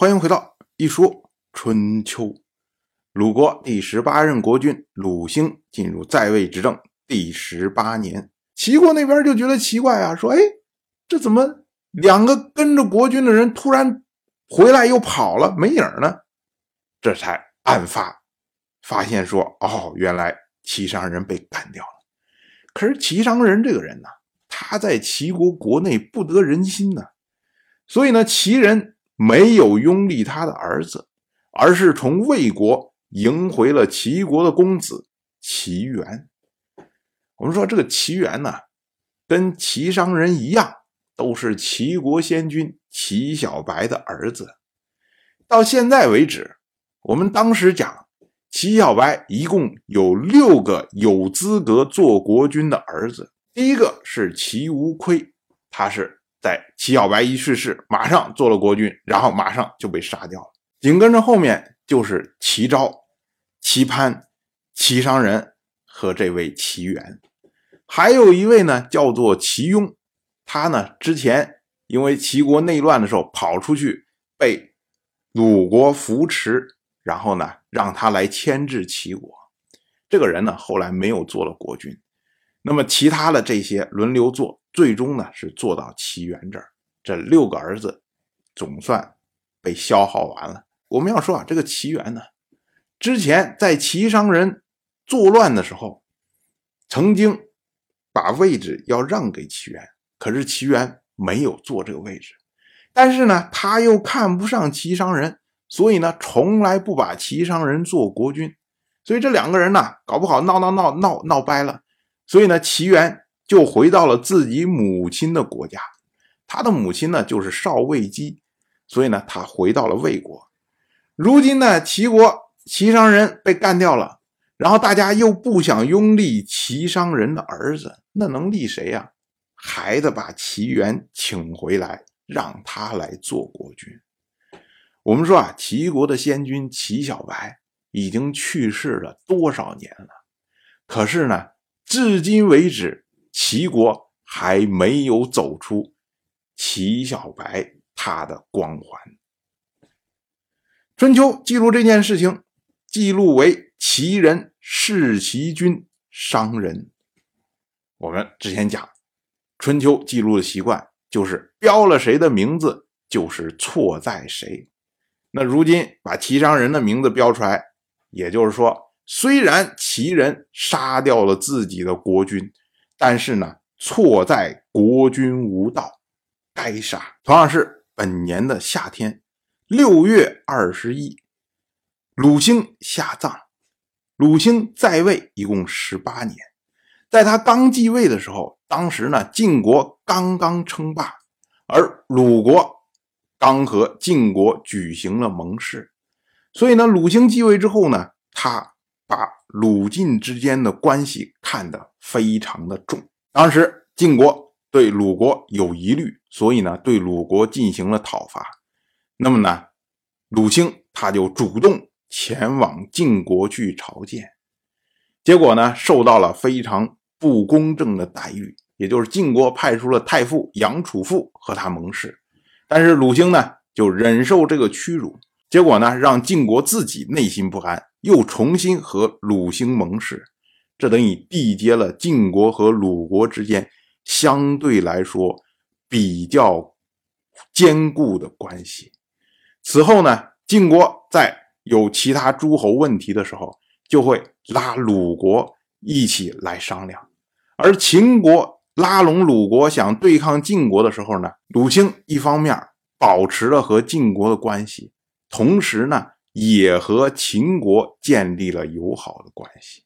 欢迎回到一说春秋。鲁国第十八任国君鲁兴进入在位执政第十八年，齐国那边就觉得奇怪啊，说：“哎，这怎么两个跟着国君的人突然回来又跑了，没影呢？”这才案发，发现说：“哦，原来齐商人被干掉了。可是齐商人这个人呢，他在齐国国内不得人心呢，所以呢，齐人。”没有拥立他的儿子，而是从魏国迎回了齐国的公子齐元。我们说这个齐元呢，跟齐商人一样，都是齐国先君齐小白的儿子。到现在为止，我们当时讲齐小白一共有六个有资格做国君的儿子。第一个是齐无亏，他是。在齐小白一去世，马上做了国君，然后马上就被杀掉了。紧跟着后面就是齐昭、齐潘、齐商人和这位齐元，还有一位呢，叫做齐雍。他呢之前因为齐国内乱的时候跑出去，被鲁国扶持，然后呢让他来牵制齐国。这个人呢后来没有做了国君。那么其他的这些轮流做。最终呢，是做到齐元这儿，这六个儿子总算被消耗完了。我们要说啊，这个齐元呢，之前在齐商人作乱的时候，曾经把位置要让给齐元，可是齐元没有坐这个位置。但是呢，他又看不上齐商人，所以呢，从来不把齐商人做国君。所以这两个人呢，搞不好闹闹闹闹闹掰了。所以呢，齐元。就回到了自己母亲的国家，他的母亲呢就是少魏姬，所以呢他回到了魏国。如今呢齐国齐商人被干掉了，然后大家又不想拥立齐商人的儿子，那能立谁呀？还得把齐元请回来，让他来做国君。我们说啊，齐国的先君齐小白已经去世了多少年了？可是呢，至今为止。齐国还没有走出齐小白他的光环。春秋记录这件事情，记录为齐人弑齐君伤人。我们之前讲，春秋记录的习惯就是标了谁的名字，就是错在谁。那如今把齐商人的名字标出来，也就是说，虽然齐人杀掉了自己的国君。但是呢，错在国君无道，该杀。同样是本年的夏天，六月二十一，鲁兴下葬。鲁兴在位一共十八年，在他刚继位的时候，当时呢晋国刚刚称霸，而鲁国刚和晋国举行了盟誓，所以呢，鲁兴继位之后呢，他把鲁晋之间的关系看得非常的重。当时晋国对鲁国有疑虑，所以呢，对鲁国进行了讨伐。那么呢，鲁兴他就主动前往晋国去朝见，结果呢，受到了非常不公正的待遇，也就是晋国派出了太傅杨楚父和他盟誓，但是鲁兴呢就忍受这个屈辱，结果呢，让晋国自己内心不安。又重新和鲁兴盟誓，这等于缔结了晋国和鲁国之间相对来说比较坚固的关系。此后呢，晋国在有其他诸侯问题的时候，就会拉鲁国一起来商量；而秦国拉拢鲁国想对抗晋国的时候呢，鲁兴一方面保持了和晋国的关系，同时呢。也和秦国建立了友好的关系。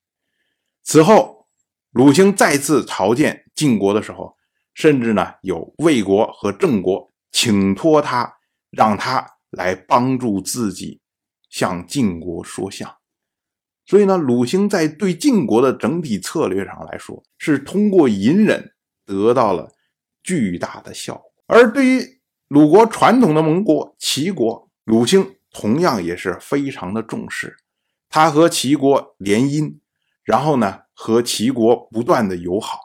此后，鲁兴再次朝见晋国的时候，甚至呢有魏国和郑国请托他，让他来帮助自己向晋国说相。所以呢，鲁兴在对晋国的整体策略上来说，是通过隐忍得到了巨大的效果。而对于鲁国传统的盟国齐国，鲁兴。同样也是非常的重视，他和齐国联姻，然后呢和齐国不断的友好。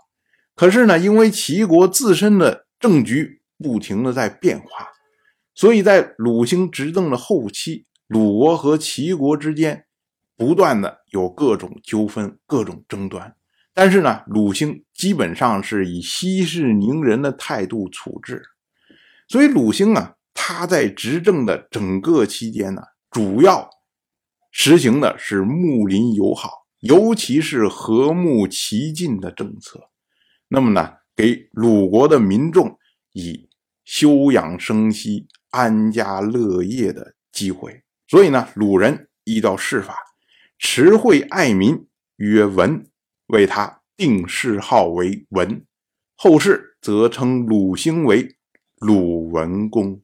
可是呢，因为齐国自身的政局不停的在变化，所以在鲁兴执政的后期，鲁国和齐国之间不断的有各种纠纷、各种争端。但是呢，鲁兴基本上是以息事宁人的态度处置。所以鲁兴啊，他在执政的整个期间呢，主要实行的是睦邻友好，尤其是和睦齐晋的政策。那么呢，给鲁国的民众以休养生息。安家乐业的机会，所以呢，鲁人依照世法，持惠爱民，曰文，为他定谥号为文，后世则称鲁兴为鲁文公。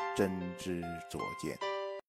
真知灼见。